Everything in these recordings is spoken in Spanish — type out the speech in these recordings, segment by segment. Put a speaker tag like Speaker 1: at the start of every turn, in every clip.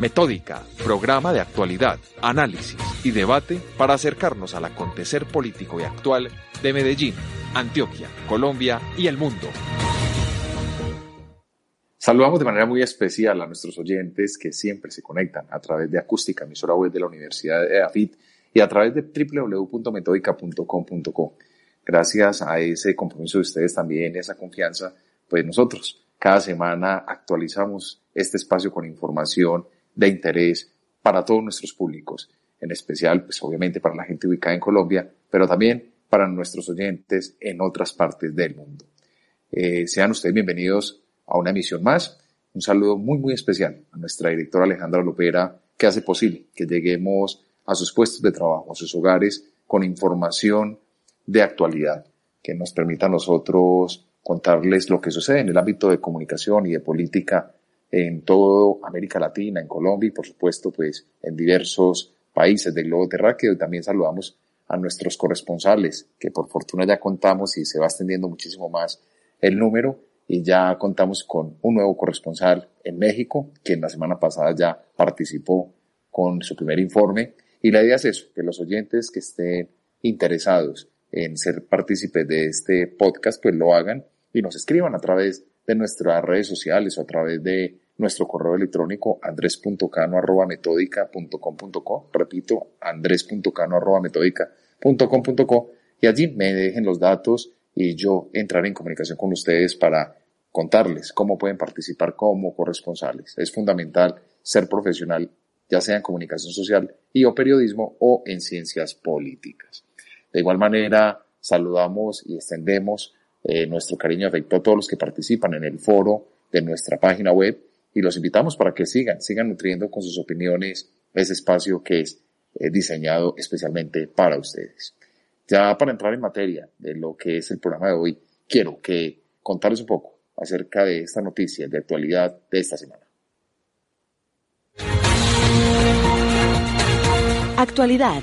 Speaker 1: Metódica, programa de actualidad, análisis y debate para acercarnos al acontecer político y actual de Medellín, Antioquia, Colombia y el mundo.
Speaker 2: Saludamos de manera muy especial a nuestros oyentes que siempre se conectan a través de Acústica, emisora web de la Universidad de AFIT y a través de www.metódica.com.co. Gracias a ese compromiso de ustedes también, esa confianza, pues nosotros cada semana actualizamos este espacio con información de interés para todos nuestros públicos, en especial, pues obviamente para la gente ubicada en Colombia, pero también para nuestros oyentes en otras partes del mundo. Eh, sean ustedes bienvenidos a una emisión más. Un saludo muy, muy especial a nuestra directora Alejandra Lopera, que hace posible que lleguemos a sus puestos de trabajo, a sus hogares, con información de actualidad que nos permita a nosotros contarles lo que sucede en el ámbito de comunicación y de política en toda América Latina, en Colombia y por supuesto pues en diversos países del globo terráqueo. Y también saludamos a nuestros corresponsales que por fortuna ya contamos y se va extendiendo muchísimo más el número. Y ya contamos con un nuevo corresponsal en México que en la semana pasada ya participó con su primer informe. Y la idea es eso, que los oyentes que estén interesados en ser partícipes de este podcast pues lo hagan y nos escriban a través de nuestras redes sociales o a través de nuestro correo electrónico andres.cano.metódica.com.co. Repito, andres.cano.metódica.com.co y allí me dejen los datos y yo entraré en comunicación con ustedes para contarles cómo pueden participar como corresponsales. Es fundamental ser profesional, ya sea en comunicación social y o periodismo o en ciencias políticas. De igual manera, saludamos y extendemos eh, nuestro cariño afecto a todos los que participan en el foro de nuestra página web y los invitamos para que sigan, sigan nutriendo con sus opiniones ese espacio que es eh, diseñado especialmente para ustedes. Ya para entrar en materia de lo que es el programa de hoy, quiero que contarles un poco acerca de esta noticia de actualidad de esta semana.
Speaker 3: Actualidad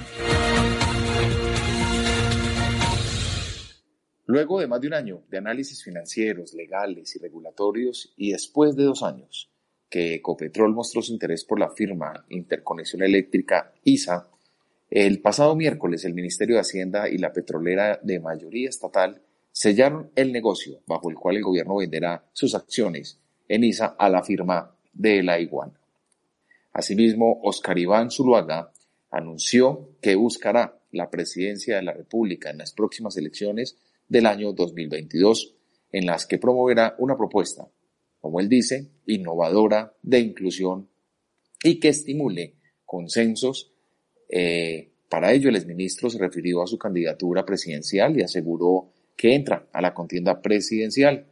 Speaker 2: Luego de más de un año de análisis financieros, legales y regulatorios y después de dos años que Ecopetrol mostró su interés por la firma Interconexión Eléctrica ISA, el pasado miércoles el Ministerio de Hacienda y la petrolera de mayoría estatal sellaron el negocio bajo el cual el gobierno venderá sus acciones en ISA a la firma de la Iguana. Asimismo, Oscar Iván Zuluaga anunció que buscará la presidencia de la República en las próximas elecciones del año 2022, en las que promoverá una propuesta, como él dice, innovadora de inclusión y que estimule consensos. Eh, para ello, el exministro se refirió a su candidatura presidencial y aseguró que entra a la contienda presidencial,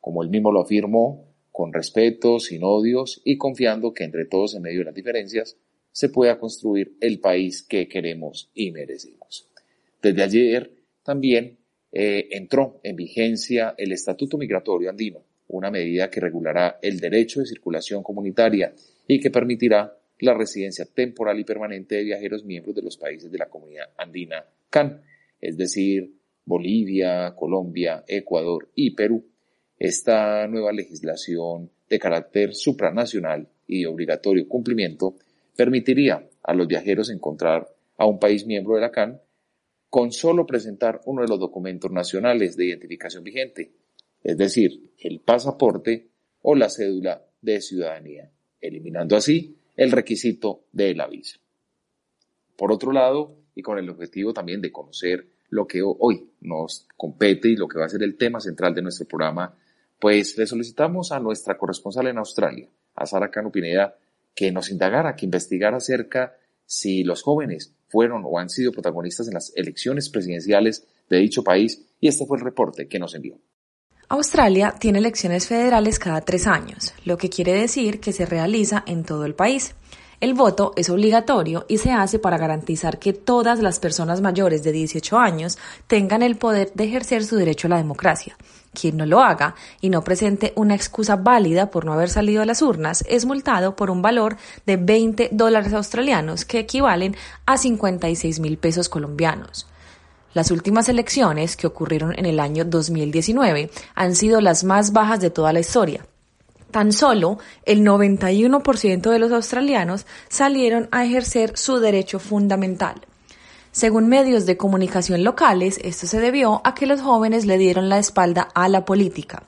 Speaker 2: como él mismo lo afirmó, con respeto, sin odios y confiando que entre todos, en medio de las diferencias, se pueda construir el país que queremos y merecemos. Desde ayer también eh, entró en vigencia el Estatuto Migratorio Andino, una medida que regulará el derecho de circulación comunitaria y que permitirá la residencia temporal y permanente de viajeros miembros de los países de la comunidad andina CAN, es decir, Bolivia, Colombia, Ecuador y Perú. Esta nueva legislación de carácter supranacional y de obligatorio cumplimiento permitiría a los viajeros encontrar a un país miembro de la CAN con solo presentar uno de los documentos nacionales de identificación vigente, es decir, el pasaporte o la cédula de ciudadanía, eliminando así el requisito de la visa. Por otro lado, y con el objetivo también de conocer lo que hoy nos compete y lo que va a ser el tema central de nuestro programa, pues le solicitamos a nuestra corresponsal en Australia, a Sara Cano Pineda, que nos indagara, que investigara acerca si los jóvenes fueron o han sido protagonistas en las elecciones presidenciales de dicho país y este fue el reporte que nos envió.
Speaker 3: Australia tiene elecciones federales cada tres años, lo que quiere decir que se realiza en todo el país. El voto es obligatorio y se hace para garantizar que todas las personas mayores de 18 años tengan el poder de ejercer su derecho a la democracia. Quien no lo haga y no presente una excusa válida por no haber salido a las urnas es multado por un valor de 20 dólares australianos que equivalen a 56 mil pesos colombianos. Las últimas elecciones, que ocurrieron en el año 2019, han sido las más bajas de toda la historia Tan solo el 91% de los australianos salieron a ejercer su derecho fundamental. Según medios de comunicación locales, esto se debió a que los jóvenes le dieron la espalda a la política.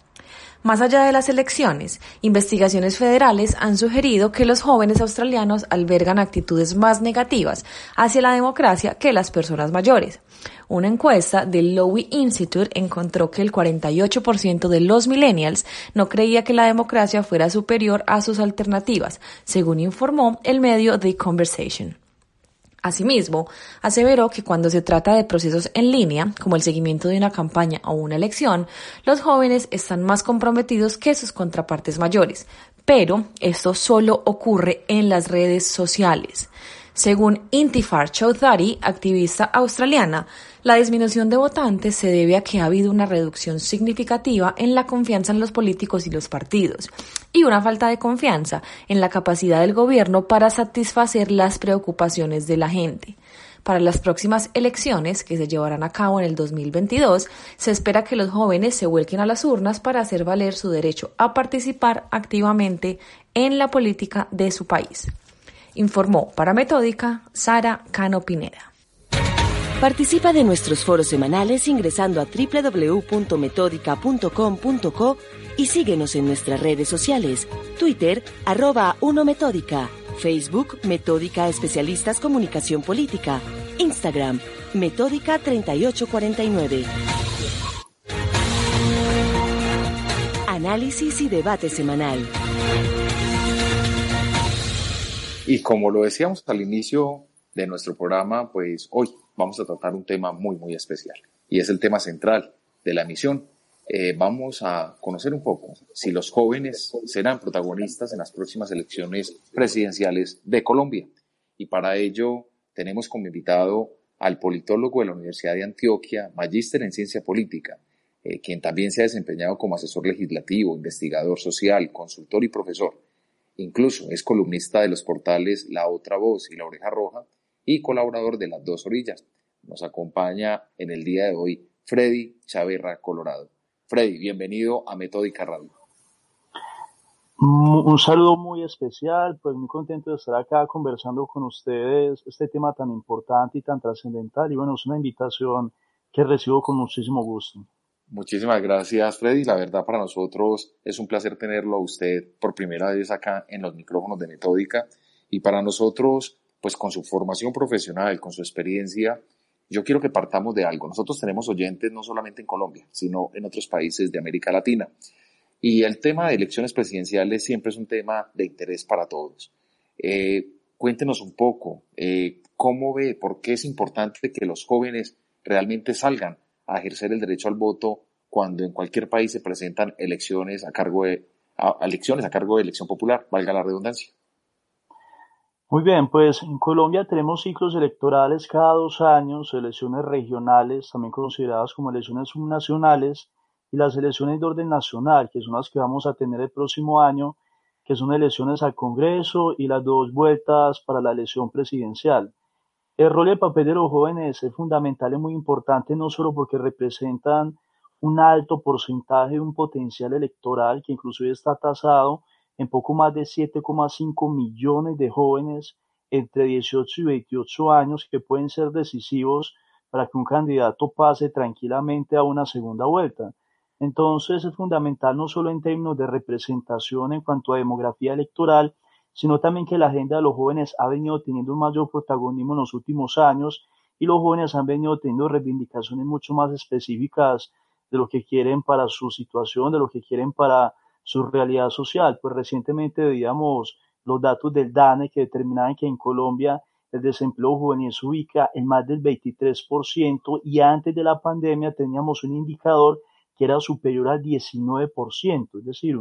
Speaker 3: Más allá de las elecciones, investigaciones federales han sugerido que los jóvenes australianos albergan actitudes más negativas hacia la democracia que las personas mayores. Una encuesta del Lowy Institute encontró que el 48% de los millennials no creía que la democracia fuera superior a sus alternativas, según informó el medio The Conversation. Asimismo, aseveró que cuando se trata de procesos en línea, como el seguimiento de una campaña o una elección, los jóvenes están más comprometidos que sus contrapartes mayores, pero esto solo ocurre en las redes sociales. Según Intifar Chowdhury, activista australiana, la disminución de votantes se debe a que ha habido una reducción significativa en la confianza en los políticos y los partidos, y una falta de confianza en la capacidad del gobierno para satisfacer las preocupaciones de la gente. Para las próximas elecciones, que se llevarán a cabo en el 2022, se espera que los jóvenes se vuelquen a las urnas para hacer valer su derecho a participar activamente en la política de su país. Informó para Metódica Sara Cano Pineda.
Speaker 4: Participa de nuestros foros semanales ingresando a www.metódica.com.co y síguenos en nuestras redes sociales, Twitter, arroba 1Metódica, Facebook, Metódica Especialistas Comunicación Política, Instagram, Metódica 3849. Análisis y debate semanal.
Speaker 2: Y como lo decíamos al inicio de nuestro programa, pues hoy vamos a tratar un tema muy, muy especial. Y es el tema central de la emisión. Eh, vamos a conocer un poco si los jóvenes serán protagonistas en las próximas elecciones presidenciales de Colombia. Y para ello tenemos como invitado al politólogo de la Universidad de Antioquia, magíster en ciencia política, eh, quien también se ha desempeñado como asesor legislativo, investigador social, consultor y profesor Incluso es columnista de los portales La Otra Voz y La Oreja Roja y colaborador de Las Dos Orillas. Nos acompaña en el día de hoy Freddy Chaverra Colorado. Freddy, bienvenido a Metódica Radio.
Speaker 5: Un saludo muy especial, pues muy contento de estar acá conversando con ustedes este tema tan importante y tan trascendental. Y bueno, es una invitación que recibo con muchísimo gusto.
Speaker 2: Muchísimas gracias, Freddy. La verdad, para nosotros es un placer tenerlo a usted por primera vez acá en los micrófonos de Metódica. Y para nosotros, pues con su formación profesional, con su experiencia, yo quiero que partamos de algo. Nosotros tenemos oyentes no solamente en Colombia, sino en otros países de América Latina. Y el tema de elecciones presidenciales siempre es un tema de interés para todos. Eh, cuéntenos un poco, eh, ¿cómo ve, por qué es importante que los jóvenes realmente salgan a ejercer el derecho al voto cuando en cualquier país se presentan elecciones a cargo de elecciones a cargo de elección popular, valga la redundancia.
Speaker 5: Muy bien, pues en Colombia tenemos ciclos electorales cada dos años, elecciones regionales, también consideradas como elecciones subnacionales, y las elecciones de orden nacional, que son las que vamos a tener el próximo año, que son elecciones al Congreso y las dos vueltas para la elección presidencial. El rol y el papel de los jóvenes es fundamental y muy importante, no solo porque representan un alto porcentaje de un potencial electoral que inclusive está tasado en poco más de 7,5 millones de jóvenes entre 18 y 28 años que pueden ser decisivos para que un candidato pase tranquilamente a una segunda vuelta. Entonces es fundamental no solo en términos de representación en cuanto a demografía electoral, sino también que la agenda de los jóvenes ha venido teniendo un mayor protagonismo en los últimos años y los jóvenes han venido teniendo reivindicaciones mucho más específicas de lo que quieren para su situación, de lo que quieren para su realidad social. Pues recientemente veíamos los datos del DANE que determinaban que en Colombia el desempleo juvenil se ubica en más del 23% y antes de la pandemia teníamos un indicador que era superior al 19%, es decir,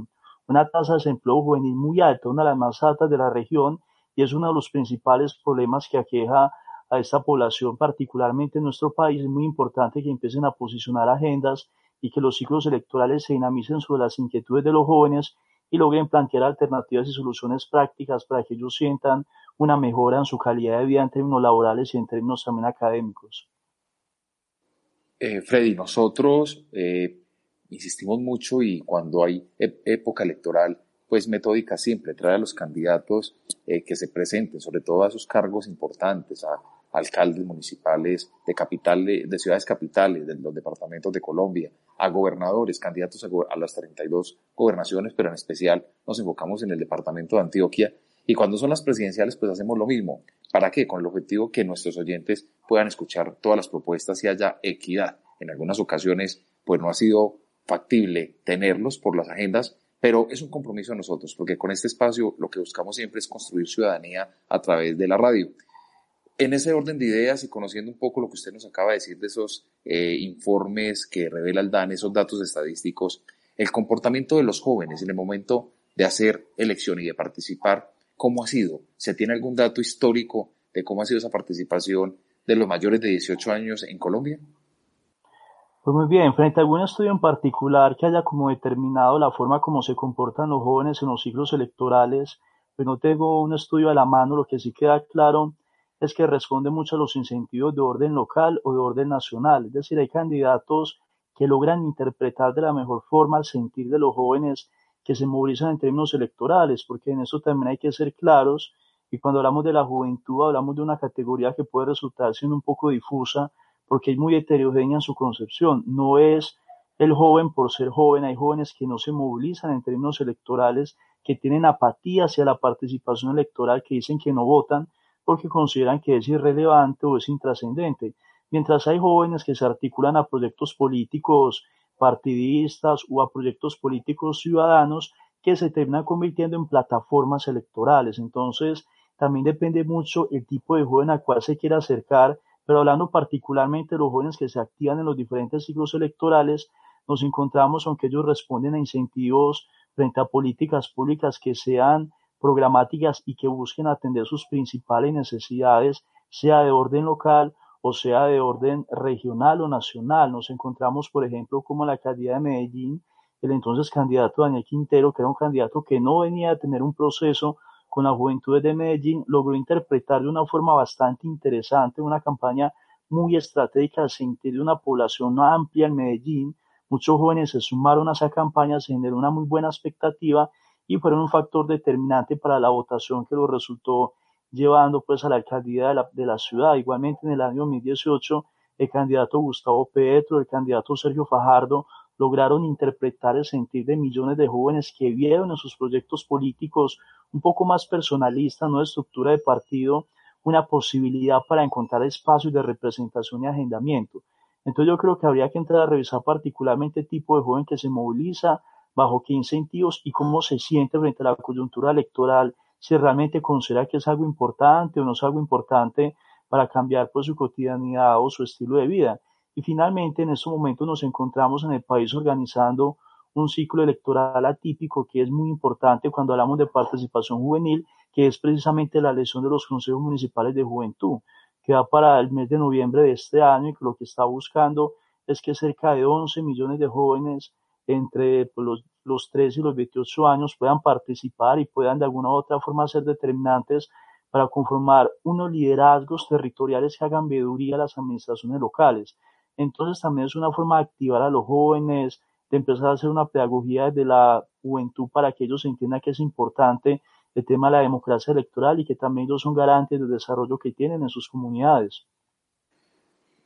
Speaker 5: una tasa de desempleo juvenil muy alta, una de las más altas de la región, y es uno de los principales problemas que aqueja a esta población, particularmente en nuestro país. Es muy importante que empiecen a posicionar agendas y que los ciclos electorales se dinamicen sobre las inquietudes de los jóvenes y logren plantear alternativas y soluciones prácticas para que ellos sientan una mejora en su calidad de vida en términos laborales y en términos también académicos.
Speaker 2: Eh, Freddy, nosotros eh, insistimos mucho y cuando hay época electoral pues metódica siempre, trae a los candidatos eh, que se presenten, sobre todo a esos cargos importantes, a alcaldes municipales de, capitales, de ciudades capitales, de los departamentos de Colombia, a gobernadores, candidatos a, a las 32 gobernaciones, pero en especial nos enfocamos en el departamento de Antioquia. Y cuando son las presidenciales, pues hacemos lo mismo. ¿Para qué? Con el objetivo que nuestros oyentes puedan escuchar todas las propuestas y haya equidad. En algunas ocasiones, pues no ha sido factible tenerlos por las agendas, pero es un compromiso de nosotros, porque con este espacio lo que buscamos siempre es construir ciudadanía a través de la radio. En ese orden de ideas y conociendo un poco lo que usted nos acaba de decir de esos eh, informes que revela el DAN, esos datos estadísticos, el comportamiento de los jóvenes en el momento de hacer elección y de participar, ¿cómo ha sido? ¿Se tiene algún dato histórico de cómo ha sido esa participación de los mayores de 18 años en Colombia?
Speaker 5: Pues muy bien, frente a algún estudio en particular que haya como determinado la forma como se comportan los jóvenes en los ciclos electorales, pues no tengo un estudio a la mano, lo que sí queda claro es que responde mucho a los incentivos de orden local o de orden nacional, es decir, hay candidatos que logran interpretar de la mejor forma el sentir de los jóvenes que se movilizan en términos electorales, porque en eso también hay que ser claros, y cuando hablamos de la juventud hablamos de una categoría que puede resultar siendo un poco difusa, porque es muy heterogénea en su concepción. No es el joven por ser joven, hay jóvenes que no se movilizan en términos electorales, que tienen apatía hacia la participación electoral, que dicen que no votan porque consideran que es irrelevante o es intrascendente, mientras hay jóvenes que se articulan a proyectos políticos partidistas o a proyectos políticos ciudadanos que se terminan convirtiendo en plataformas electorales. Entonces, también depende mucho el tipo de joven al cual se quiera acercar pero hablando particularmente de los jóvenes que se activan en los diferentes ciclos electorales, nos encontramos, aunque ellos responden a incentivos frente a políticas públicas que sean programáticas y que busquen atender sus principales necesidades, sea de orden local o sea de orden regional o nacional. Nos encontramos, por ejemplo, como en la alcaldía de Medellín, el entonces candidato Daniel Quintero, que era un candidato que no venía a tener un proceso con la juventud de Medellín, logró interpretar de una forma bastante interesante una campaña muy estratégica al sentir de una población amplia en Medellín. Muchos jóvenes se sumaron a esa campaña, se generó una muy buena expectativa y fueron un factor determinante para la votación que lo resultó llevando pues a la alcaldía de la, de la ciudad. Igualmente en el año 2018 el candidato Gustavo Petro, el candidato Sergio Fajardo lograron interpretar el sentir de millones de jóvenes que vieron en sus proyectos políticos un poco más personalistas, no de estructura de partido, una posibilidad para encontrar espacios de representación y agendamiento. Entonces yo creo que habría que entrar a revisar particularmente el tipo de joven que se moviliza, bajo qué incentivos y cómo se siente frente a la coyuntura electoral, si realmente considera que es algo importante o no es algo importante para cambiar pues, su cotidianidad o su estilo de vida. Y finalmente, en estos momentos nos encontramos en el país organizando un ciclo electoral atípico que es muy importante cuando hablamos de participación juvenil, que es precisamente la elección de los consejos municipales de juventud, que va para el mes de noviembre de este año y que lo que está buscando es que cerca de 11 millones de jóvenes entre pues, los, los 13 y los 28 años puedan participar y puedan de alguna u otra forma ser determinantes para conformar unos liderazgos territoriales que hagan veeduría a las administraciones locales. Entonces también es una forma de activar a los jóvenes, de empezar a hacer una pedagogía desde la juventud para que ellos entiendan que es importante el tema de la democracia electoral y que también ellos son garantes del desarrollo que tienen en sus comunidades.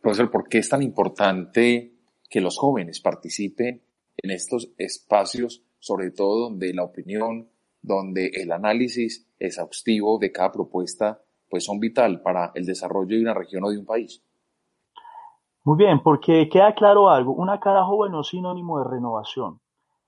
Speaker 2: Profesor, ¿por qué es tan importante que los jóvenes participen en estos espacios, sobre todo donde la opinión, donde el análisis exhaustivo de cada propuesta, pues son vital para el desarrollo de una región o de un país?
Speaker 5: Muy bien, porque queda claro algo, una cara joven no es sinónimo de renovación.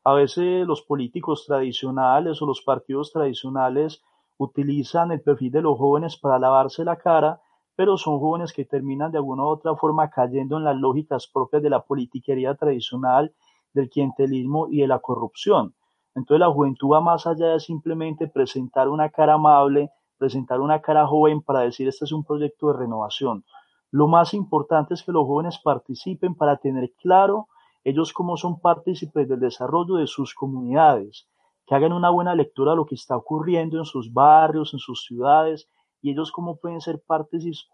Speaker 5: A veces los políticos tradicionales o los partidos tradicionales utilizan el perfil de los jóvenes para lavarse la cara, pero son jóvenes que terminan de alguna u otra forma cayendo en las lógicas propias de la politiquería tradicional, del clientelismo y de la corrupción. Entonces la juventud va más allá de simplemente presentar una cara amable, presentar una cara joven para decir este es un proyecto de renovación. Lo más importante es que los jóvenes participen para tener claro ellos cómo son partícipes del desarrollo de sus comunidades, que hagan una buena lectura de lo que está ocurriendo en sus barrios, en sus ciudades, y ellos cómo pueden ser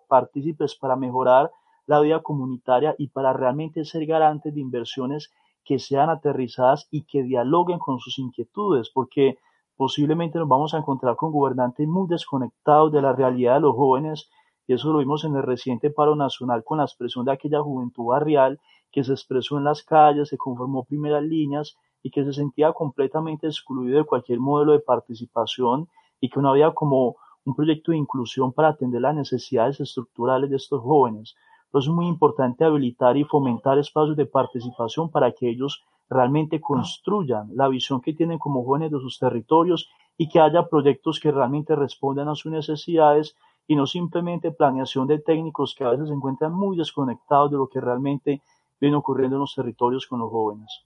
Speaker 5: partícipes para mejorar la vida comunitaria y para realmente ser garantes de inversiones que sean aterrizadas y que dialoguen con sus inquietudes, porque posiblemente nos vamos a encontrar con gobernantes muy desconectados de la realidad de los jóvenes y eso lo vimos en el reciente paro nacional con la expresión de aquella juventud barrial que se expresó en las calles, se conformó primeras líneas y que se sentía completamente excluido de cualquier modelo de participación y que no había como un proyecto de inclusión para atender las necesidades estructurales de estos jóvenes. Entonces es muy importante habilitar y fomentar espacios de participación para que ellos realmente construyan la visión que tienen como jóvenes de sus territorios y que haya proyectos que realmente respondan a sus necesidades y no simplemente planeación de técnicos que a veces se encuentran muy desconectados de lo que realmente viene ocurriendo en los territorios con los jóvenes.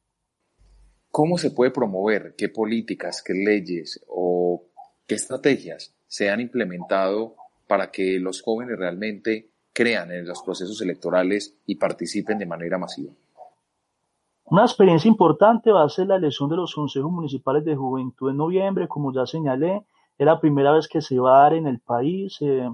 Speaker 2: ¿Cómo se puede promover? ¿Qué políticas, qué leyes o qué estrategias se han implementado para que los jóvenes realmente crean en los procesos electorales y participen de manera masiva?
Speaker 5: Una experiencia importante va a ser la elección de los consejos municipales de juventud en noviembre, como ya señalé, es la primera vez que se va a dar en el país. Se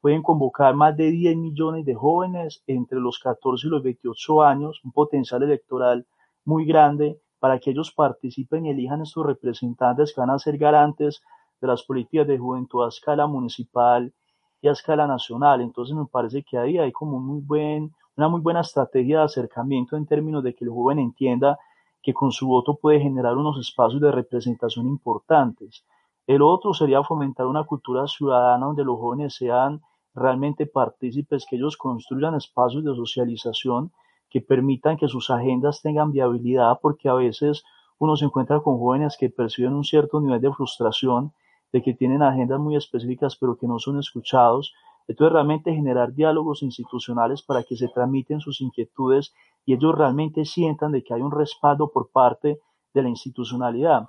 Speaker 5: pueden convocar más de 10 millones de jóvenes entre los 14 y los 28 años, un potencial electoral muy grande para que ellos participen y elijan estos representantes que van a ser garantes de las políticas de juventud a escala municipal y a escala nacional. Entonces me parece que ahí hay como muy buen, una muy buena estrategia de acercamiento en términos de que el joven entienda que con su voto puede generar unos espacios de representación importantes. El otro sería fomentar una cultura ciudadana donde los jóvenes sean realmente partícipes, que ellos construyan espacios de socialización que permitan que sus agendas tengan viabilidad, porque a veces uno se encuentra con jóvenes que perciben un cierto nivel de frustración de que tienen agendas muy específicas pero que no son escuchados. Entonces realmente generar diálogos institucionales para que se transmiten sus inquietudes y ellos realmente sientan de que hay un respaldo por parte de la institucionalidad.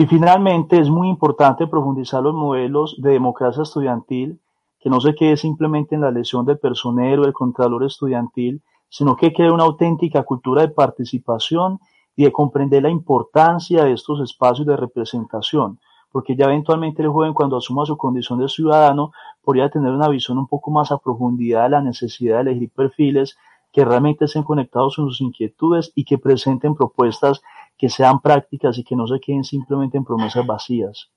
Speaker 5: Y finalmente es muy importante profundizar los modelos de democracia estudiantil, que no se quede simplemente en la elección del personero, del contralor estudiantil, sino que quede una auténtica cultura de participación y de comprender la importancia de estos espacios de representación. Porque ya eventualmente el joven cuando asuma su condición de ciudadano podría tener una visión un poco más a profundidad de la necesidad de elegir perfiles que realmente estén conectados con sus inquietudes y que presenten propuestas que sean prácticas y que no se queden simplemente en promesas vacías.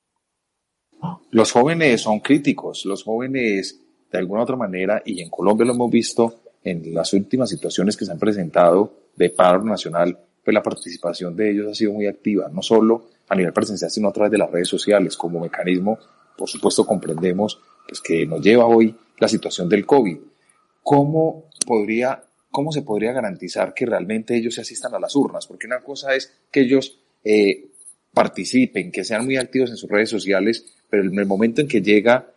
Speaker 2: Los jóvenes son críticos, los jóvenes de alguna otra manera, y en Colombia lo hemos visto en las últimas situaciones que se han presentado de paro nacional, pues la participación de ellos ha sido muy activa, no solo a nivel presencial, sino a través de las redes sociales como mecanismo. Por supuesto, comprendemos pues, que nos lleva hoy la situación del COVID. ¿Cómo, podría, ¿Cómo se podría garantizar que realmente ellos se asistan a las urnas? Porque una cosa es que ellos eh, participen, que sean muy activos en sus redes sociales, pero en el momento en que llega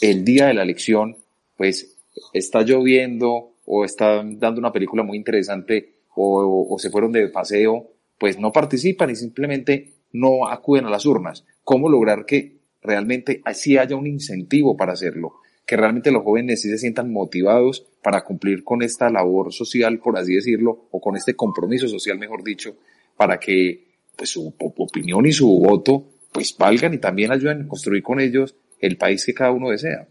Speaker 2: el día de la elección, pues está lloviendo o están dando una película muy interesante o, o, se fueron de paseo, pues no participan y simplemente no acuden a las urnas. ¿Cómo lograr que realmente así haya un incentivo para hacerlo? Que realmente los jóvenes sí se sientan motivados para cumplir con esta labor social, por así decirlo, o con este compromiso social, mejor dicho, para que pues, su opinión y su voto pues valgan y también ayuden a construir con ellos el país que cada uno desea.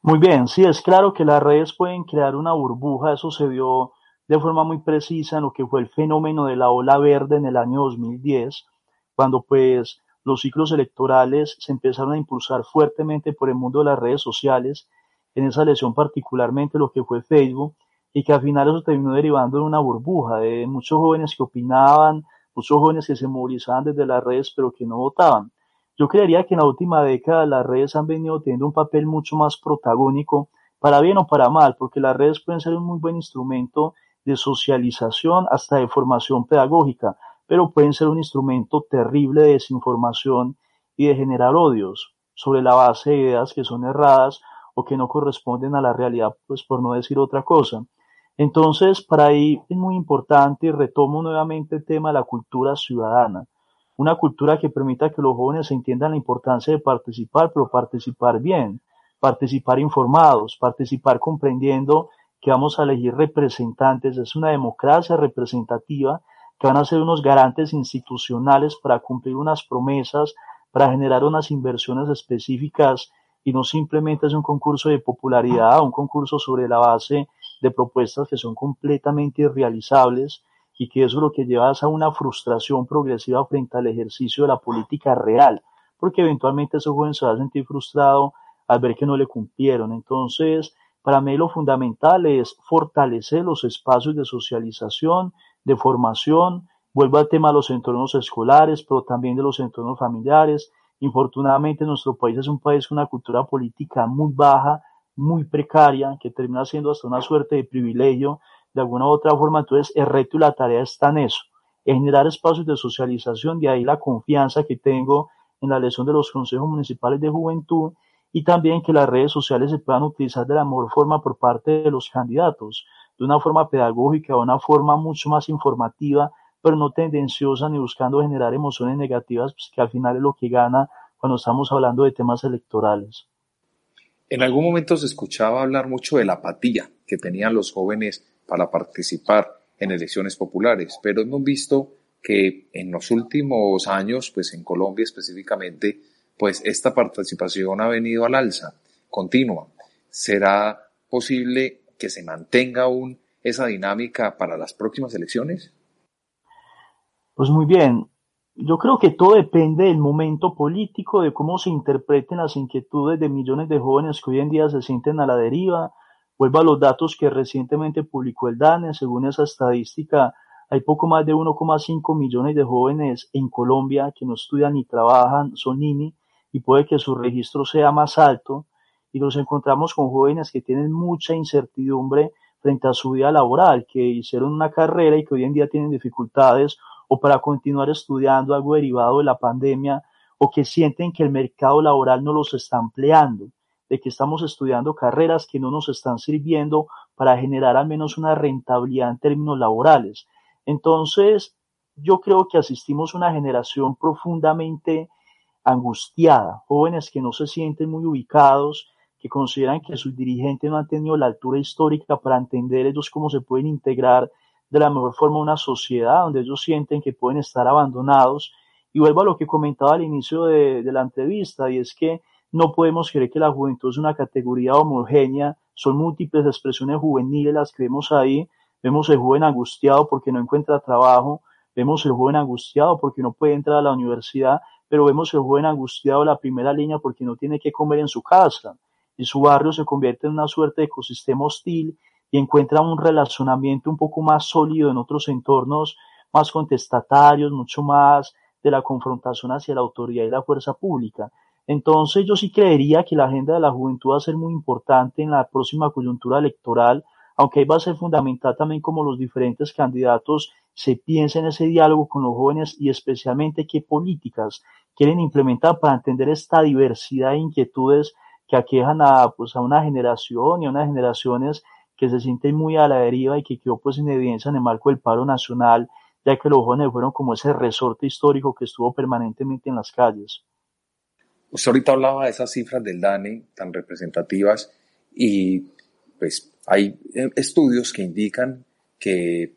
Speaker 5: Muy bien, sí, es claro que las redes pueden crear una burbuja, eso se vio de forma muy precisa en lo que fue el fenómeno de la ola verde en el año 2010, cuando pues los ciclos electorales se empezaron a impulsar fuertemente por el mundo de las redes sociales, en esa elección particularmente lo que fue Facebook, y que al final eso terminó derivando en una burbuja de muchos jóvenes que opinaban, muchos jóvenes que se movilizaban desde las redes pero que no votaban. Yo creería que en la última década las redes han venido teniendo un papel mucho más protagónico, para bien o para mal, porque las redes pueden ser un muy buen instrumento de socialización hasta de formación pedagógica, pero pueden ser un instrumento terrible de desinformación y de generar odios sobre la base de ideas que son erradas o que no corresponden a la realidad, pues por no decir otra cosa. Entonces, para ahí es muy importante y retomo nuevamente el tema de la cultura ciudadana. Una cultura que permita que los jóvenes entiendan la importancia de participar, pero participar bien, participar informados, participar comprendiendo que vamos a elegir representantes, es una democracia representativa que van a ser unos garantes institucionales para cumplir unas promesas, para generar unas inversiones específicas y no simplemente es un concurso de popularidad, un concurso sobre la base de propuestas que son completamente irrealizables y que eso es lo que lleva a una frustración progresiva frente al ejercicio de la política real, porque eventualmente ese joven se va a sentir frustrado al ver que no le cumplieron. Entonces, para mí lo fundamental es fortalecer los espacios de socialización, de formación, vuelvo al tema de los entornos escolares, pero también de los entornos familiares. Infortunadamente nuestro país es un país con una cultura política muy baja, muy precaria, que termina siendo hasta una suerte de privilegio de alguna u otra forma. Entonces el reto y la tarea está en eso, en generar espacios de socialización, de ahí la confianza que tengo en la elección de los consejos municipales de juventud y también que las redes sociales se puedan utilizar de la mejor forma por parte de los candidatos, de una forma pedagógica, de una forma mucho más informativa, pero no tendenciosa ni buscando generar emociones negativas, pues, que al final es lo que gana cuando estamos hablando de temas electorales.
Speaker 2: En algún momento se escuchaba hablar mucho de la apatía que tenían los jóvenes para participar en elecciones populares, pero hemos visto que en los últimos años, pues en Colombia específicamente, pues esta participación ha venido al alza, continua. ¿Será posible que se mantenga aún esa dinámica para las próximas elecciones?
Speaker 5: Pues muy bien, yo creo que todo depende del momento político, de cómo se interpreten las inquietudes de millones de jóvenes que hoy en día se sienten a la deriva. Vuelvo a los datos que recientemente publicó el DANE. Según esa estadística, hay poco más de 1,5 millones de jóvenes en Colombia que no estudian ni trabajan, son NINI, y puede que su registro sea más alto. Y nos encontramos con jóvenes que tienen mucha incertidumbre frente a su vida laboral, que hicieron una carrera y que hoy en día tienen dificultades o para continuar estudiando algo derivado de la pandemia o que sienten que el mercado laboral no los está empleando, de que estamos estudiando carreras que no nos están sirviendo para generar al menos una rentabilidad en términos laborales. Entonces, yo creo que asistimos a una generación profundamente angustiada, jóvenes que no se sienten muy ubicados, que consideran que sus dirigentes no han tenido la altura histórica para entender ellos cómo se pueden integrar de la mejor forma una sociedad donde ellos sienten que pueden estar abandonados. Y vuelvo a lo que comentaba al inicio de, la entrevista, y es que no podemos creer que la juventud es una categoría homogénea, son múltiples expresiones juveniles las que vemos ahí. Vemos el joven angustiado porque no encuentra trabajo, vemos el joven angustiado porque no puede entrar a la universidad, pero vemos el joven angustiado la primera línea porque no tiene que comer en su casa y su barrio se convierte en una suerte de ecosistema hostil y encuentra un relacionamiento un poco más sólido en otros entornos más contestatarios, mucho más de la confrontación hacia la autoridad y la fuerza pública. Entonces yo sí creería que la agenda de la juventud va a ser muy importante en la próxima coyuntura electoral, aunque ahí va a ser fundamental también como los diferentes candidatos se piensen en ese diálogo con los jóvenes y especialmente qué políticas quieren implementar para entender esta diversidad de inquietudes que aquejan a, pues, a una generación y a unas generaciones que se siente muy a la deriva y que quedó pues en evidencia en el marco del paro nacional, ya que los jóvenes fueron como ese resorte histórico que estuvo permanentemente en las calles.
Speaker 2: Usted ahorita hablaba de esas cifras del DANE tan representativas y pues hay eh, estudios que indican que,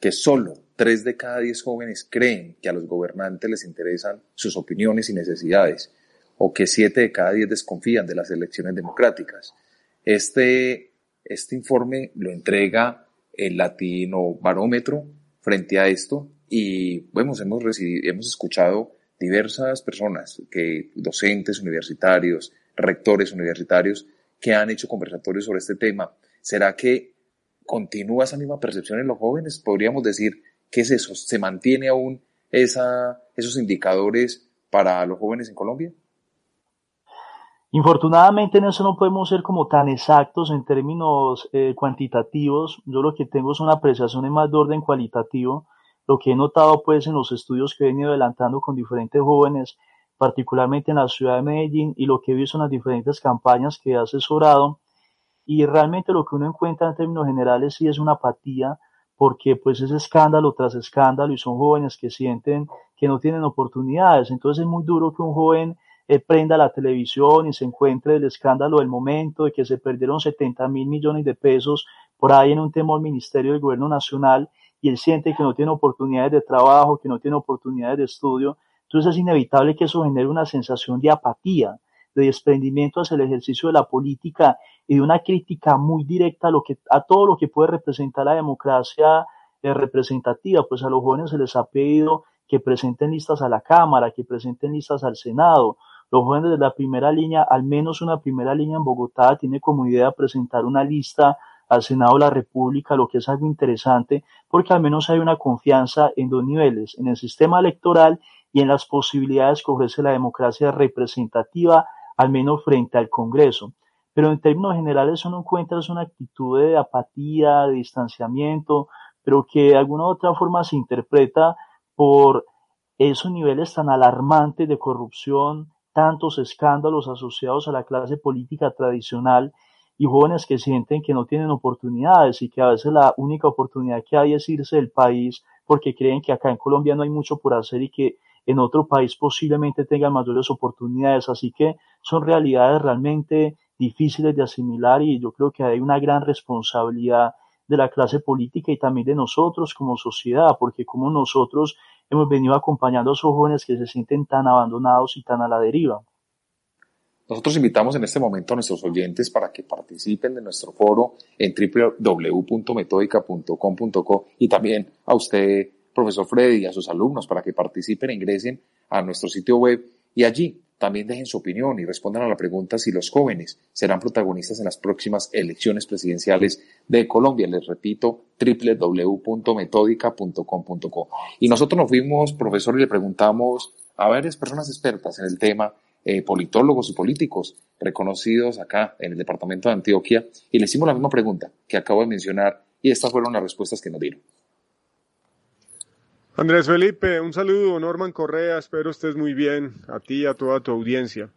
Speaker 2: que solo tres de cada diez jóvenes creen que a los gobernantes les interesan sus opiniones y necesidades o que siete de cada diez desconfían de las elecciones democráticas. Este este informe lo entrega el Latino Barómetro frente a esto y bueno, hemos, recibido, hemos escuchado diversas personas, que, docentes universitarios, rectores universitarios, que han hecho conversatorios sobre este tema. ¿Será que continúa esa misma percepción en los jóvenes? Podríamos decir, ¿qué es eso? ¿Se mantiene aún esa, esos indicadores para los jóvenes en Colombia?
Speaker 5: Infortunadamente en eso no podemos ser como tan exactos en términos eh, cuantitativos. Yo lo que tengo son apreciaciones más de orden cualitativo. Lo que he notado pues en los estudios que he venido adelantando con diferentes jóvenes, particularmente en la ciudad de Medellín, y lo que he visto en las diferentes campañas que he asesorado. Y realmente lo que uno encuentra en términos generales sí es una apatía, porque pues es escándalo tras escándalo y son jóvenes que sienten que no tienen oportunidades. Entonces es muy duro que un joven eh, prenda la televisión y se encuentre el escándalo del momento de que se perdieron 70 mil millones de pesos por ahí en un tema del Ministerio del Gobierno Nacional y él siente que no tiene oportunidades de trabajo, que no tiene oportunidades de estudio. Entonces es inevitable que eso genere una sensación de apatía, de desprendimiento hacia el ejercicio de la política y de una crítica muy directa a, lo que, a todo lo que puede representar la democracia representativa, pues a los jóvenes se les ha pedido que presenten listas a la Cámara, que presenten listas al Senado. Los jóvenes de la primera línea, al menos una primera línea en Bogotá, tiene como idea presentar una lista al Senado de la República, lo que es algo interesante, porque al menos hay una confianza en dos niveles, en el sistema electoral y en las posibilidades que ofrece la democracia representativa, al menos frente al Congreso. Pero en términos generales uno encuentra una actitud de apatía, de distanciamiento, pero que de alguna u otra forma se interpreta por esos niveles tan alarmantes de corrupción, tantos escándalos asociados a la clase política tradicional y jóvenes que sienten que no tienen oportunidades y que a veces la única oportunidad que hay es irse del país porque creen que acá en Colombia no hay mucho por hacer y que en otro país posiblemente tengan mayores oportunidades. Así que son realidades realmente difíciles de asimilar y yo creo que hay una gran responsabilidad de la clase política y también de nosotros como sociedad, porque como nosotros hemos venido acompañando a esos jóvenes que se sienten tan abandonados y tan a la deriva.
Speaker 2: Nosotros invitamos en este momento a nuestros oyentes para que participen de nuestro foro en www.metodica.com.co y también a usted, profesor Freddy, y a sus alumnos para que participen e ingresen a nuestro sitio web y allí también dejen su opinión y respondan a la pregunta si los jóvenes serán protagonistas en las próximas elecciones presidenciales de Colombia. Les repito, www.metodica.com.co. Y nosotros nos fuimos, profesor, y le preguntamos a varias personas expertas en el tema, eh, politólogos y políticos reconocidos acá en el departamento de Antioquia, y le hicimos la misma pregunta que acabo de mencionar, y estas fueron las respuestas que nos dieron.
Speaker 6: Andrés Felipe, un saludo. Norman Correa, espero estés muy bien, a ti y a toda tu audiencia.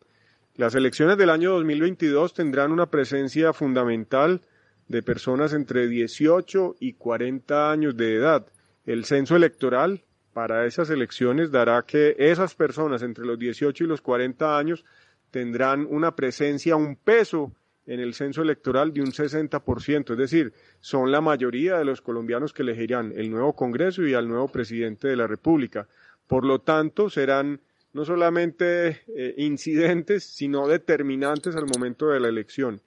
Speaker 6: Las elecciones del año 2022 tendrán una presencia fundamental de personas entre 18 y 40 años de edad. El censo electoral para esas elecciones dará que esas personas entre los 18 y los 40 años tendrán una presencia, un peso en el censo electoral de un 60%, es decir, son la mayoría de los colombianos que elegirán el nuevo Congreso y al nuevo presidente de la República. Por lo tanto, serán no solamente eh, incidentes, sino determinantes al momento de la elección.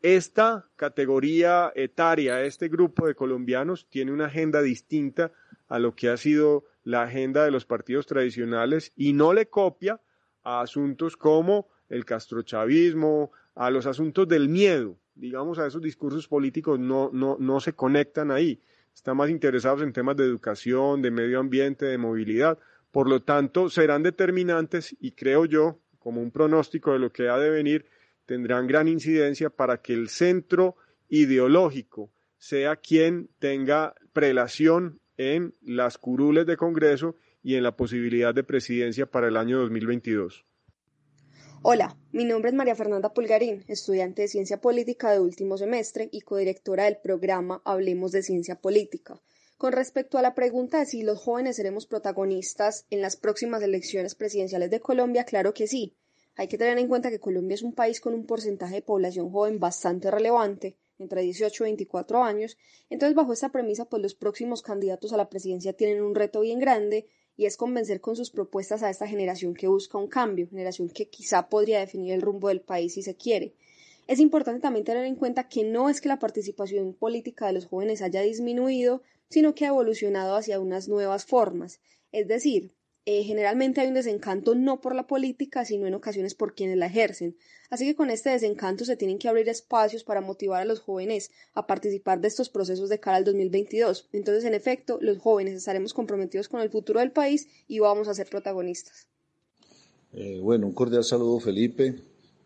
Speaker 6: Esta categoría etaria, este grupo de colombianos, tiene una agenda distinta a lo que ha sido la agenda de los partidos tradicionales y no le copia a asuntos como el castrochavismo, a los asuntos del miedo, digamos, a esos discursos políticos no, no, no se conectan ahí. Están más interesados en temas de educación, de medio ambiente, de movilidad. Por lo tanto, serán determinantes y creo yo, como un pronóstico de lo que ha de venir, tendrán gran incidencia para que el centro ideológico sea quien tenga prelación en las curules de Congreso y en la posibilidad de presidencia para el año 2022.
Speaker 7: Hola, mi nombre es María Fernanda Pulgarín, estudiante de Ciencia Política de último semestre y codirectora del programa Hablemos de Ciencia Política. Con respecto a la pregunta de si los jóvenes seremos protagonistas en las próximas elecciones presidenciales de Colombia, claro que sí. Hay que tener en cuenta que Colombia es un país con un porcentaje de población joven bastante relevante, entre 18 y 24 años, entonces bajo esta premisa pues los próximos candidatos a la presidencia tienen un reto bien grande y es convencer con sus propuestas a esta generación que busca un cambio, generación que quizá podría definir el rumbo del país si se quiere. Es importante también tener en cuenta que no es que la participación política de los jóvenes haya disminuido, sino que ha evolucionado hacia unas nuevas formas. Es decir, eh, generalmente hay un desencanto no por la política, sino en ocasiones por quienes la ejercen. Así que con este desencanto se tienen que abrir espacios para motivar a los jóvenes a participar de estos procesos de cara al 2022. Entonces, en efecto, los jóvenes estaremos comprometidos con el futuro del país y vamos a ser protagonistas.
Speaker 8: Eh, bueno, un cordial saludo Felipe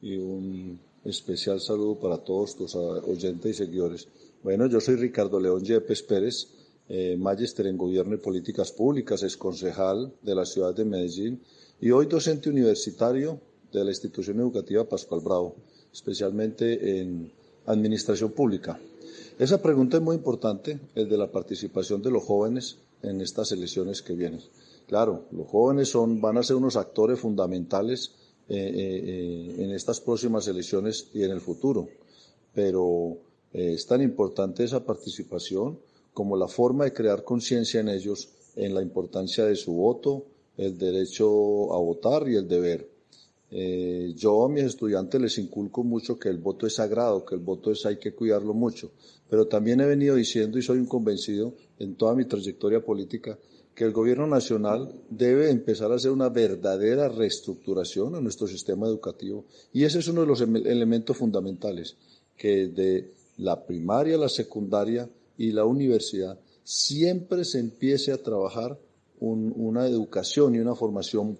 Speaker 8: y un especial saludo para todos tus oyentes y seguidores. Bueno, yo soy Ricardo León Yepes Pérez eh, en Gobierno y Políticas Públicas, es concejal de la ciudad de Medellín y hoy docente universitario de la institución educativa Pascual Bravo, especialmente en Administración Pública. Esa pregunta es muy importante, el de la participación de los jóvenes en estas elecciones que vienen. Claro, los jóvenes son, van a ser unos actores fundamentales eh, eh, en estas próximas elecciones y en el futuro, pero es tan importante esa participación como la forma de crear conciencia en ellos en la importancia de su voto, el derecho a votar y el deber. Eh, yo a mis estudiantes les inculco mucho que el voto es sagrado, que el voto es hay que cuidarlo mucho, pero también he venido diciendo y soy un convencido en toda mi trayectoria política que el gobierno nacional debe empezar a hacer una verdadera reestructuración en nuestro sistema educativo y ese es uno de los elementos fundamentales, que de la primaria, la secundaria y la universidad siempre se empiece a trabajar una educación y una formación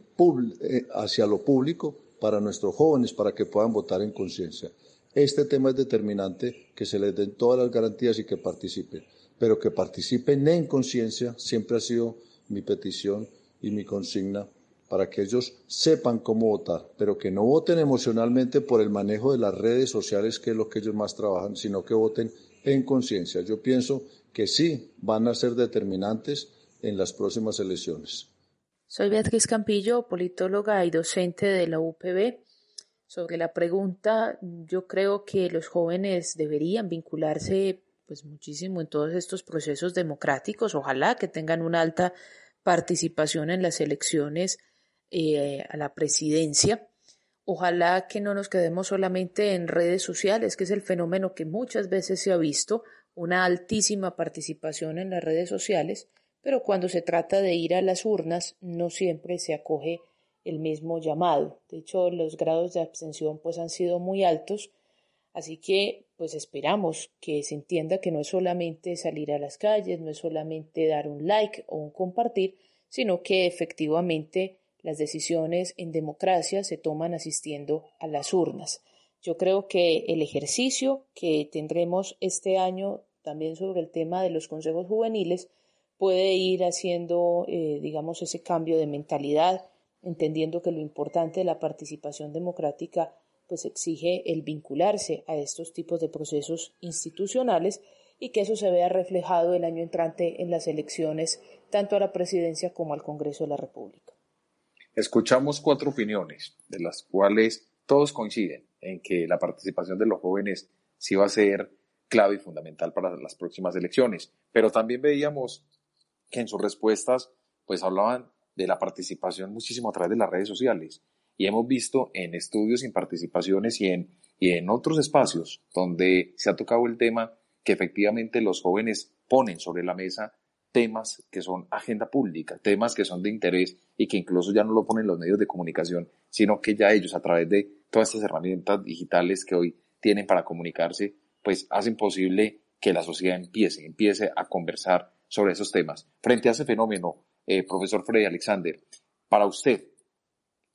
Speaker 8: eh, hacia lo público para nuestros jóvenes, para que puedan votar en conciencia. Este tema es determinante, que se les den todas las garantías y que participen, pero que participen en conciencia siempre ha sido mi petición y mi consigna para que ellos sepan cómo votar, pero que no voten emocionalmente por el manejo de las redes sociales, que es lo que ellos más trabajan, sino que voten en conciencia. Yo pienso que sí van a ser determinantes en las próximas elecciones.
Speaker 9: Soy Beatriz Campillo, politóloga y docente de la UPB. Sobre la pregunta, yo creo que los jóvenes deberían vincularse pues muchísimo en todos estos procesos democráticos. Ojalá que tengan una alta participación en las elecciones eh, a la presidencia. Ojalá que no nos quedemos solamente en redes sociales, que es el fenómeno que muchas veces se ha visto, una altísima participación en las redes sociales, pero cuando se trata de ir a las urnas no siempre se acoge el mismo llamado. De hecho, los grados de abstención pues han sido muy altos, así que pues esperamos que se entienda que no es solamente salir a las calles, no es solamente dar un like o un compartir, sino que efectivamente las decisiones en democracia se toman asistiendo a las urnas. Yo creo que el ejercicio que tendremos este año también sobre el tema de los consejos juveniles puede ir haciendo, eh, digamos, ese cambio de mentalidad, entendiendo que lo importante de la participación democrática pues exige el vincularse a estos tipos de procesos institucionales y que eso se vea reflejado el año entrante en las elecciones tanto a la presidencia como al Congreso de la República.
Speaker 2: Escuchamos cuatro opiniones, de las cuales todos coinciden en que la participación de los jóvenes sí va a ser clave y fundamental para las próximas elecciones, pero también veíamos que en sus respuestas pues hablaban de la participación muchísimo a través de las redes sociales. Y hemos visto en estudios sin participaciones y en, y en otros espacios donde se ha tocado el tema que efectivamente los jóvenes ponen sobre la mesa temas que son agenda pública, temas que son de interés y que incluso ya no lo ponen los medios de comunicación, sino que ya ellos a través de todas estas herramientas digitales que hoy tienen para comunicarse, pues hacen posible que la sociedad empiece, empiece a conversar sobre esos temas. Frente a ese fenómeno, eh, profesor Freddy Alexander, para usted,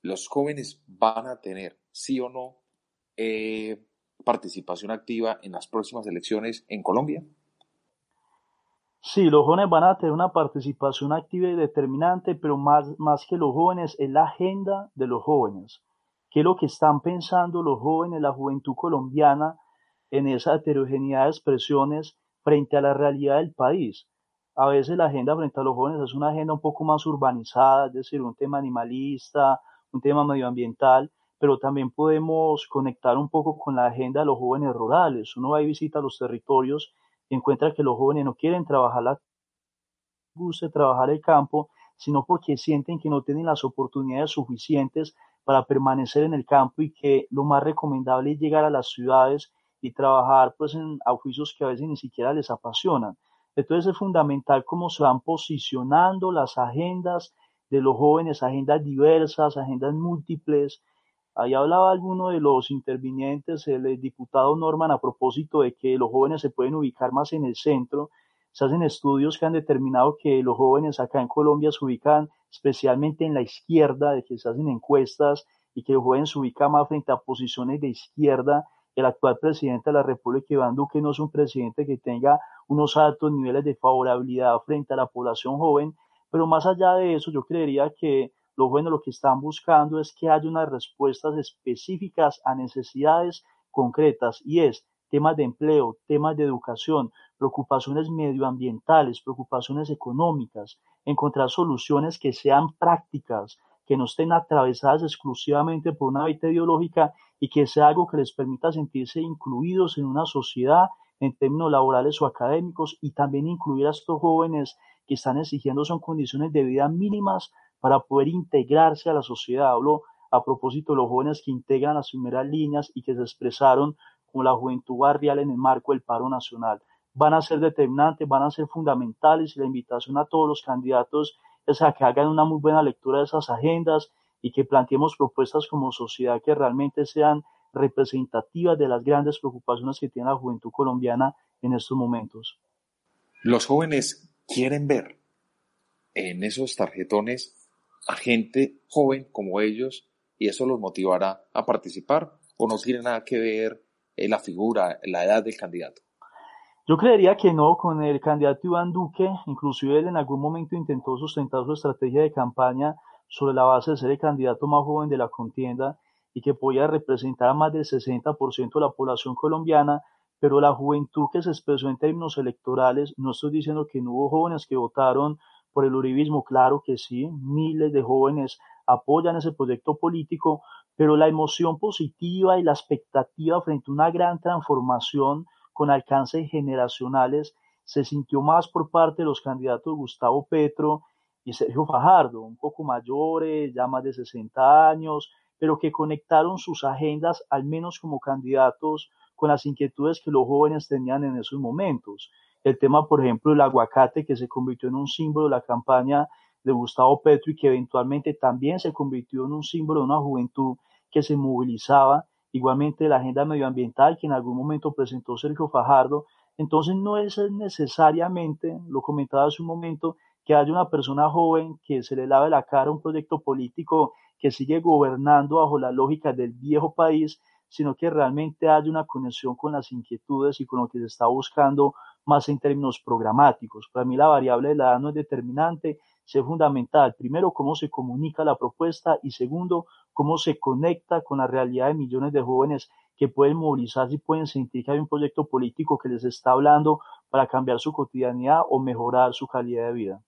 Speaker 2: ¿los jóvenes van a tener, sí o no, eh, participación activa en las próximas elecciones en Colombia?
Speaker 5: Sí, los jóvenes van a tener una participación activa y determinante, pero más, más que los jóvenes es la agenda de los jóvenes. ¿Qué es lo que están pensando los jóvenes, la juventud colombiana, en esa heterogeneidad de expresiones frente a la realidad del país? A veces la agenda frente a los jóvenes es una agenda un poco más urbanizada, es decir, un tema animalista, un tema medioambiental, pero también podemos conectar un poco con la agenda de los jóvenes rurales. Uno va y visita los territorios encuentra que los jóvenes no quieren trabajar la guste trabajar el campo, sino porque sienten que no tienen las oportunidades suficientes para permanecer en el campo y que lo más recomendable es llegar a las ciudades y trabajar pues en oficios que a veces ni siquiera les apasionan. Entonces es fundamental cómo se van posicionando las agendas de los jóvenes, agendas diversas, agendas múltiples, Ahí hablaba alguno de los intervinientes, el diputado Norman, a propósito de que los jóvenes se pueden ubicar más en el centro. Se hacen estudios que han determinado que los jóvenes acá en Colombia se ubican especialmente en la izquierda, de que se hacen encuestas y que los jóvenes se ubican más frente a posiciones de izquierda. El actual presidente de la República, Iván Duque, no es un presidente que tenga unos altos niveles de favorabilidad frente a la población joven, pero más allá de eso, yo creería que lo bueno, lo que están buscando es que haya unas respuestas específicas a necesidades concretas y es temas de empleo, temas de educación, preocupaciones medioambientales, preocupaciones económicas, encontrar soluciones que sean prácticas, que no estén atravesadas exclusivamente por una vita ideológica y que sea algo que les permita sentirse incluidos en una sociedad en términos laborales o académicos y también incluir a estos jóvenes que están exigiendo son condiciones de vida mínimas para poder integrarse a la sociedad. Hablo a propósito de los jóvenes que integran las primeras líneas y que se expresaron como la juventud barrial en el marco del paro nacional. Van a ser determinantes, van a ser fundamentales y la invitación a todos los candidatos es a que hagan una muy buena lectura de esas agendas y que planteemos propuestas como sociedad que realmente sean representativas de las grandes preocupaciones que tiene la juventud colombiana en estos momentos.
Speaker 2: Los jóvenes quieren ver en esos tarjetones a gente joven como ellos y eso los motivará a participar o no tiene nada que ver en la figura, la edad del candidato?
Speaker 5: Yo creería que no, con el candidato Iván Duque, inclusive él en algún momento intentó sustentar su estrategia de campaña sobre la base de ser el candidato más joven de la contienda y que podía representar a más del 60% de la población colombiana, pero la juventud que se expresó en términos electorales, no estoy diciendo que no hubo jóvenes que votaron por el uribismo, claro que sí, miles de jóvenes apoyan ese proyecto político, pero la emoción positiva y la expectativa frente a una gran transformación con alcances generacionales se sintió más por parte de los candidatos Gustavo Petro y Sergio Fajardo, un poco mayores, ya más de 60 años, pero que conectaron sus agendas, al menos como candidatos, con las inquietudes que los jóvenes tenían en esos momentos el tema, por ejemplo, del aguacate, que se convirtió en un símbolo de la campaña de Gustavo Petro y que eventualmente también se convirtió en un símbolo de una juventud que se movilizaba, igualmente la agenda medioambiental que en algún momento presentó Sergio Fajardo. Entonces no es necesariamente, lo comentaba hace un momento, que haya una persona joven que se le lave la cara a un proyecto político que sigue gobernando bajo la lógica del viejo país, sino que realmente haya una conexión con las inquietudes y con lo que se está buscando más en términos programáticos. Para mí la variable de la edad no es determinante, es fundamental. Primero, cómo se comunica la propuesta y segundo, cómo se conecta con la realidad de millones de jóvenes que pueden movilizarse y pueden sentir que hay un proyecto político que les está hablando para cambiar su cotidianidad o mejorar su calidad de vida.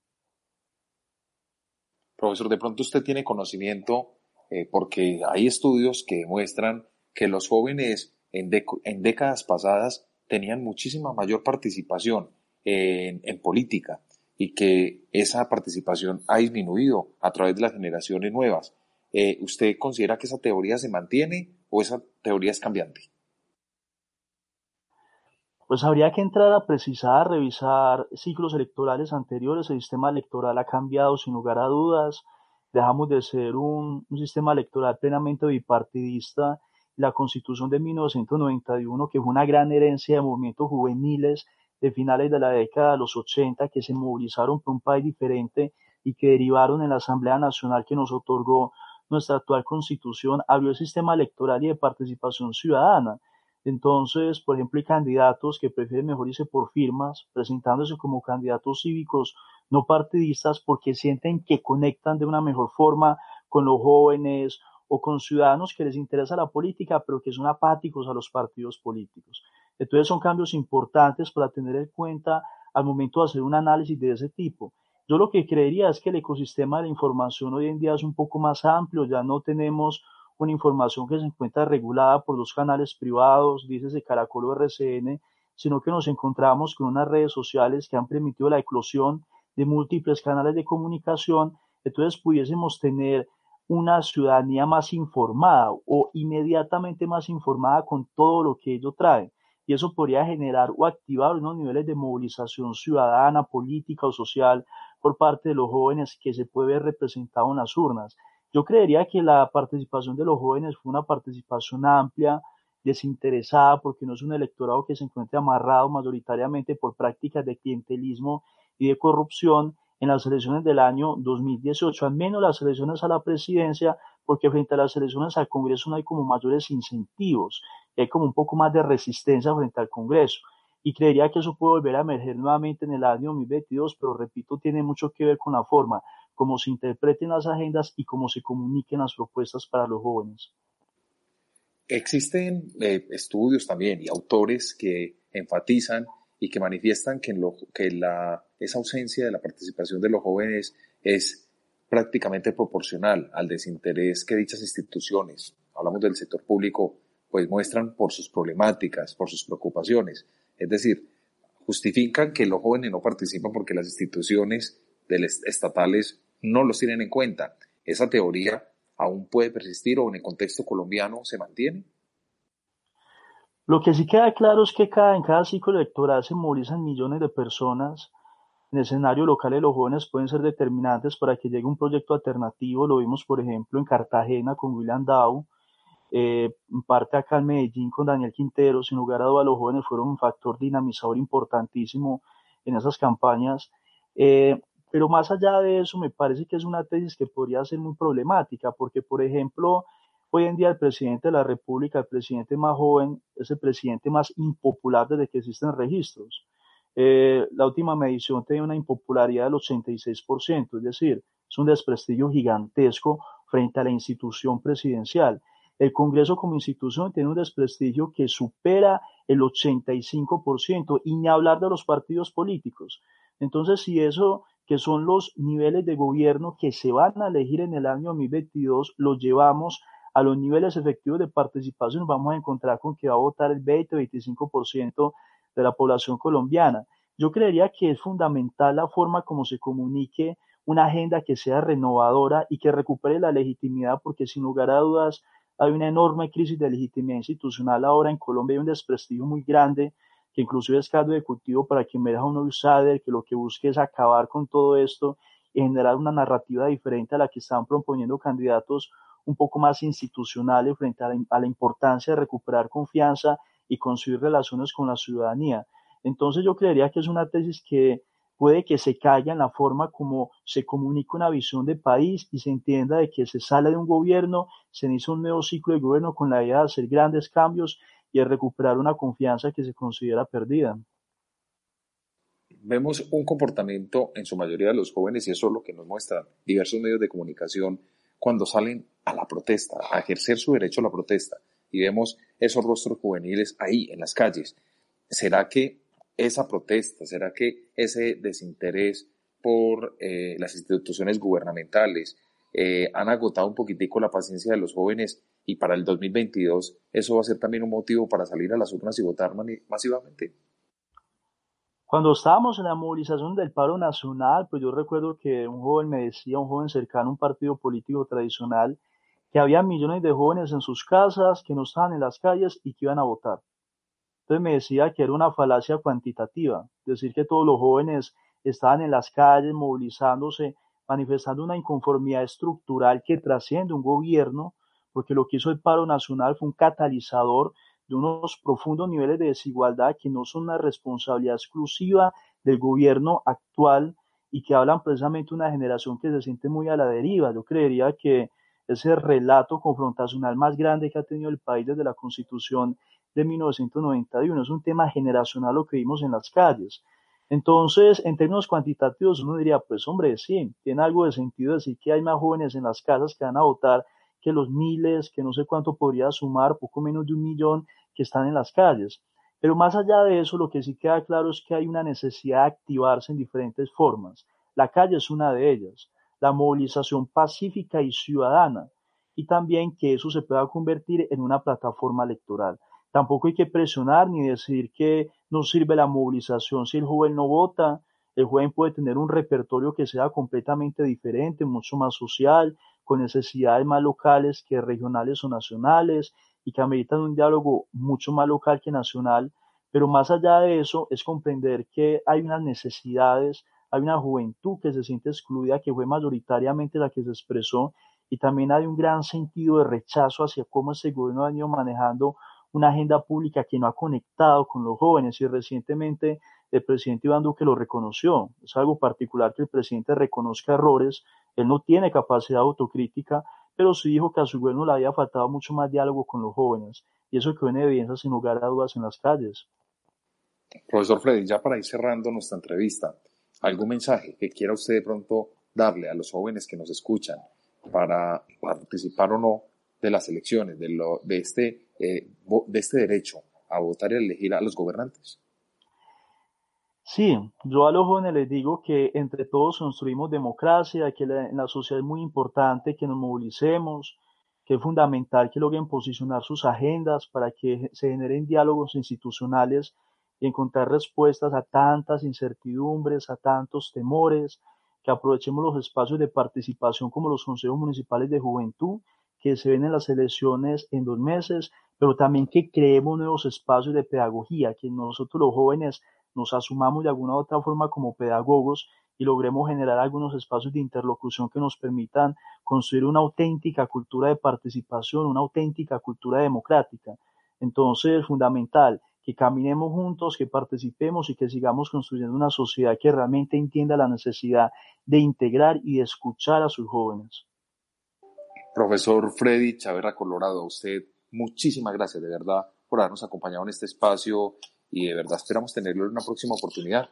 Speaker 2: Profesor, de pronto usted tiene conocimiento, eh, porque hay estudios que demuestran que los jóvenes en, en décadas pasadas tenían muchísima mayor participación en, política y que esa participación ha disminuido a través de las generaciones nuevas. Eh, ¿Usted considera que esa teoría se mantiene o esa teoría es cambiante?
Speaker 5: Pues habría que entrar a precisar, revisar ciclos electorales anteriores. El sistema electoral ha cambiado sin lugar a dudas. Dejamos de ser un, un sistema electoral plenamente bipartidista la Constitución de 1991, que fue una gran herencia de movimientos juveniles de finales de la década de los 80 que se movilizaron por un país diferente y que derivaron en la Asamblea Nacional que nos otorgó nuestra actual constitución, abrió el sistema electoral y de participación ciudadana. Entonces, por ejemplo, hay candidatos que prefieren mejor irse por firmas, presentándose como candidatos cívicos no partidistas porque sienten que conectan de una mejor forma con los jóvenes o con ciudadanos que les interesa la política, pero que son apáticos a los partidos políticos. Entonces son cambios importantes para tener en cuenta al momento de hacer un análisis de ese tipo. Yo lo que creería es que el ecosistema de la información hoy en día es un poco más amplio, ya no tenemos una información que se encuentra regulada por los canales privados, dices de Caracol o RCN, sino que nos encontramos con unas redes sociales que han permitido la eclosión de múltiples canales de comunicación, entonces pudiésemos tener una ciudadanía más informada o inmediatamente más informada con todo lo que ello trae. Y eso podría generar o activar unos niveles de movilización ciudadana, política o social por parte de los jóvenes que se puede ver representado en las urnas. Yo creería que la participación de los jóvenes fue una participación amplia, desinteresada, porque no es un electorado que se encuentre amarrado mayoritariamente por prácticas de clientelismo y de corrupción, en las elecciones del año 2018, al menos las elecciones a la presidencia, porque frente a las elecciones al Congreso no hay como mayores incentivos, hay como un poco más de resistencia frente al Congreso. Y creería que eso puede volver a emerger nuevamente en el año 2022, pero repito, tiene mucho que ver con la forma como se interpreten las agendas y cómo se comuniquen las propuestas para los jóvenes.
Speaker 2: Existen eh, estudios también y autores que enfatizan y que manifiestan que, la, esa ausencia de la participación de los jóvenes es prácticamente proporcional al desinterés que dichas instituciones, hablamos del sector público, pues muestran por sus problemáticas, por sus preocupaciones. Es decir, justifican que los jóvenes no participan porque las instituciones estatales no los tienen en cuenta. Esa teoría aún puede persistir o en el contexto colombiano se mantiene?
Speaker 5: Lo que sí queda claro es que cada, en cada ciclo electoral se movilizan millones de personas. En el escenario local los jóvenes pueden ser determinantes para que llegue un proyecto alternativo. Lo vimos, por ejemplo, en Cartagena con William Dow, eh, en parte acá en Medellín con Daniel Quintero. Sin lugar a dudas, los jóvenes fueron un factor dinamizador importantísimo en esas campañas. Eh, pero más allá de eso, me parece que es una tesis que podría ser muy problemática, porque, por ejemplo, Hoy en día el presidente de la República, el presidente más joven, es el presidente más impopular desde que existen registros. Eh, la última medición tenía una impopularidad del 86%, es decir, es un desprestigio gigantesco frente a la institución presidencial. El Congreso como institución tiene un desprestigio que supera el 85% y ni hablar de los partidos políticos. Entonces, si eso que son los niveles de gobierno que se van a elegir en el año 2022, los llevamos a los niveles efectivos de participación vamos a encontrar con que va a votar el 20-25% de la población colombiana. Yo creería que es fundamental la forma como se comunique una agenda que sea renovadora y que recupere la legitimidad, porque sin lugar a dudas hay una enorme crisis de legitimidad institucional ahora en Colombia, hay un desprestigio muy grande, que inclusive es caldo de cultivo para quien me deja un outsider, que lo que busque es acabar con todo esto y generar una narrativa diferente a la que están proponiendo candidatos un poco más institucionales frente a la, importancia de recuperar confianza y construir relaciones con la ciudadanía. Entonces yo creería que es una tesis que puede que se caiga en la forma como se comunica una visión de país y se entienda de que se sale de un gobierno, se inicia un nuevo ciclo de gobierno con la idea de hacer grandes cambios y de recuperar una confianza que se considera perdida.
Speaker 2: Vemos un comportamiento en su mayoría de los jóvenes y eso es lo que nos muestran diversos medios de comunicación cuando salen a la protesta, a ejercer su derecho a la protesta, y vemos esos rostros juveniles ahí en las calles. ¿Será que esa protesta, será que ese desinterés por eh, las instituciones gubernamentales eh, han agotado un poquitico la paciencia de los jóvenes y para el 2022 eso va a ser también un motivo para salir a las urnas y votar masivamente?
Speaker 5: Cuando estábamos en la movilización del paro nacional, pues yo recuerdo que un joven me decía, un joven cercano a un partido político tradicional, que había millones de jóvenes en sus casas, que no estaban en las calles y que iban a votar. Entonces me decía que era una falacia cuantitativa, decir que todos los jóvenes estaban en las calles movilizándose, manifestando una inconformidad estructural que trasciende un gobierno, porque lo que hizo el paro nacional fue un catalizador de unos profundos niveles de desigualdad que no son una responsabilidad exclusiva del gobierno actual y que hablan precisamente de una generación que se siente muy a la deriva. Yo creería que ese relato confrontacional más grande que ha tenido el país desde la constitución de 1991 es un tema generacional lo que vimos en las calles. Entonces, en términos cuantitativos, uno diría, pues hombre, sí, tiene algo de sentido decir que hay más jóvenes en las casas que van a votar que los miles, que no sé cuánto podría sumar, poco menos de un millón que están en las calles. Pero más allá de eso, lo que sí queda claro es que hay una necesidad de activarse en diferentes formas. La calle es una de ellas, la movilización pacífica y ciudadana, y también que eso se pueda convertir en una plataforma electoral. Tampoco hay que presionar ni decir que no sirve la movilización si el joven no vota. El joven puede tener un repertorio que sea completamente diferente, mucho más social, con necesidades más locales que regionales o nacionales y que ameritan un diálogo mucho más local que nacional, pero más allá de eso es comprender que hay unas necesidades, hay una juventud que se siente excluida, que fue mayoritariamente la que se expresó, y también hay un gran sentido de rechazo hacia cómo ese gobierno ha ido manejando una agenda pública que no ha conectado con los jóvenes y recientemente el presidente Iván Duque lo reconoció. Es algo particular que el presidente reconozca errores, él no tiene capacidad autocrítica, pero sí dijo que a su gobierno le había faltado mucho más diálogo con los jóvenes, y eso quedó en evidencia sin lugar a dudas en las calles.
Speaker 2: Profesor Freddy, ya para ir cerrando nuestra entrevista, ¿algún mensaje que quiera usted de pronto darle a los jóvenes que nos escuchan para participar o no de las elecciones, de, lo, de, este, eh, de este derecho a votar y elegir a los gobernantes?
Speaker 5: Sí, yo a los jóvenes les digo que entre todos construimos democracia, que en la sociedad es muy importante que nos movilicemos, que es fundamental que logren posicionar sus agendas para que se generen diálogos institucionales y encontrar respuestas a tantas incertidumbres, a tantos temores, que aprovechemos los espacios de participación como los consejos municipales de juventud que se ven en las elecciones en dos meses, pero también que creemos nuevos espacios de pedagogía, que nosotros los jóvenes nos asumamos de alguna u otra forma como pedagogos y logremos generar algunos espacios de interlocución que nos permitan construir una auténtica cultura de participación, una auténtica cultura democrática. Entonces, fundamental que caminemos juntos, que participemos y que sigamos construyendo una sociedad que realmente entienda la necesidad de integrar y de escuchar a sus jóvenes.
Speaker 2: Profesor Freddy Chaverra Colorado, a usted muchísimas gracias de verdad por habernos acompañado en este espacio y de verdad esperamos tenerlo en una próxima oportunidad.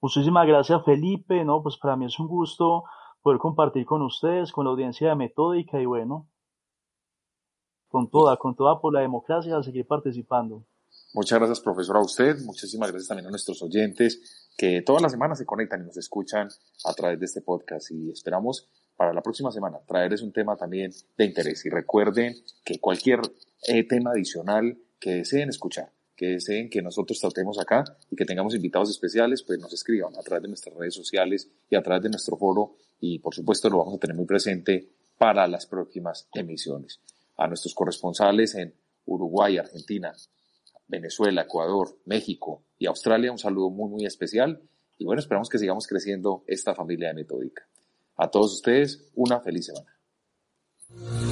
Speaker 5: Muchísimas gracias Felipe, no, pues para mí es un gusto poder compartir con ustedes, con la audiencia de Metódica y bueno, con toda, con toda por la democracia a seguir participando.
Speaker 2: Muchas gracias, profesor, a usted. Muchísimas gracias también a nuestros oyentes que todas las semanas se conectan y nos escuchan a través de este podcast. Y esperamos para la próxima semana traerles un tema también de interés. Y recuerden que cualquier eh, tema adicional que deseen escuchar, que deseen que nosotros tratemos acá y que tengamos invitados especiales, pues nos escriban a través de nuestras redes sociales y a través de nuestro foro. Y por supuesto lo vamos a tener muy presente para las próximas emisiones. A nuestros corresponsales en Uruguay, Argentina, Venezuela, Ecuador, México y Australia, un saludo muy, muy especial. Y bueno, esperamos que sigamos creciendo esta familia de Metódica. A todos ustedes, una feliz semana.